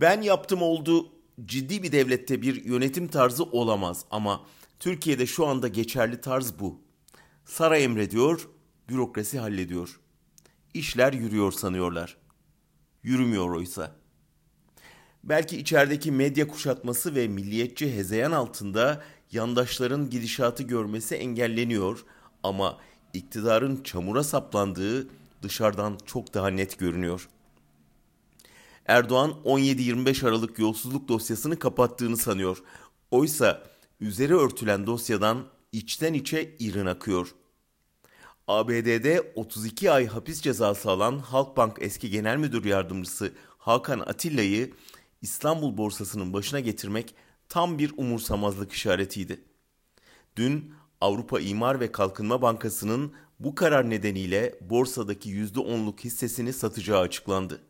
Ben yaptım oldu ciddi bir devlette bir yönetim tarzı olamaz ama Türkiye'de şu anda geçerli tarz bu. Saray emrediyor, bürokrasi hallediyor. İşler yürüyor sanıyorlar. Yürümüyor oysa. Belki içerideki medya kuşatması ve milliyetçi hezeyan altında yandaşların gidişatı görmesi engelleniyor ama iktidarın çamura saplandığı dışarıdan çok daha net görünüyor. Erdoğan 17-25 Aralık yolsuzluk dosyasını kapattığını sanıyor. Oysa üzeri örtülen dosyadan içten içe irin akıyor. ABD'de 32 ay hapis cezası alan Halkbank eski genel müdür yardımcısı Hakan Atilla'yı İstanbul borsasının başına getirmek tam bir umursamazlık işaretiydi. Dün Avrupa İmar ve Kalkınma Bankası'nın bu karar nedeniyle borsadaki %10'luk hissesini satacağı açıklandı.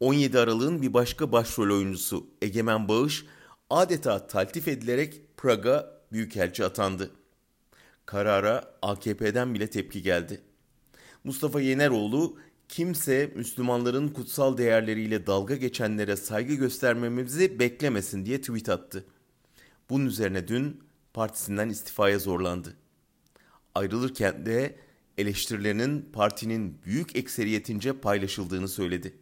17 Aralık'ın bir başka başrol oyuncusu Egemen Bağış adeta taltif edilerek Praga büyükelçi atandı. Karara AKP'den bile tepki geldi. Mustafa Yeneroğlu kimse Müslümanların kutsal değerleriyle dalga geçenlere saygı göstermemizi beklemesin diye tweet attı. Bunun üzerine dün partisinden istifaya zorlandı. Ayrılırken de eleştirilerinin partinin büyük ekseriyetince paylaşıldığını söyledi.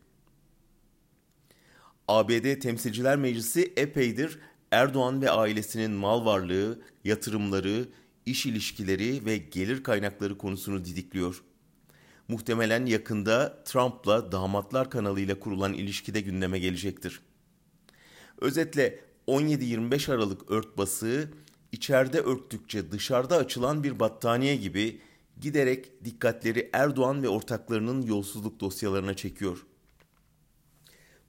ABD Temsilciler Meclisi epeydir Erdoğan ve ailesinin mal varlığı, yatırımları, iş ilişkileri ve gelir kaynakları konusunu didikliyor. Muhtemelen yakında Trump'la damatlar kanalıyla kurulan ilişkide gündeme gelecektir. Özetle 17-25 Aralık örtbası içeride örttükçe dışarıda açılan bir battaniye gibi giderek dikkatleri Erdoğan ve ortaklarının yolsuzluk dosyalarına çekiyor.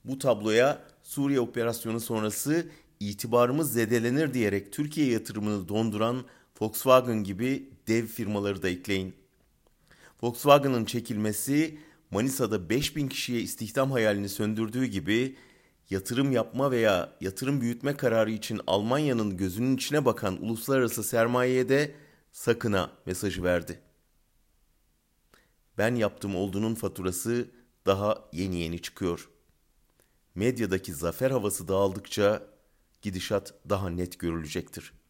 Bu tabloya Suriye operasyonu sonrası itibarımız zedelenir diyerek Türkiye yatırımını donduran Volkswagen gibi dev firmaları da ekleyin. Volkswagen'ın çekilmesi Manisa'da 5000 kişiye istihdam hayalini söndürdüğü gibi yatırım yapma veya yatırım büyütme kararı için Almanya'nın gözünün içine bakan uluslararası sermayeye de sakına mesajı verdi. Ben yaptım olduğunun faturası daha yeni yeni çıkıyor. Medyadaki zafer havası dağıldıkça gidişat daha net görülecektir.''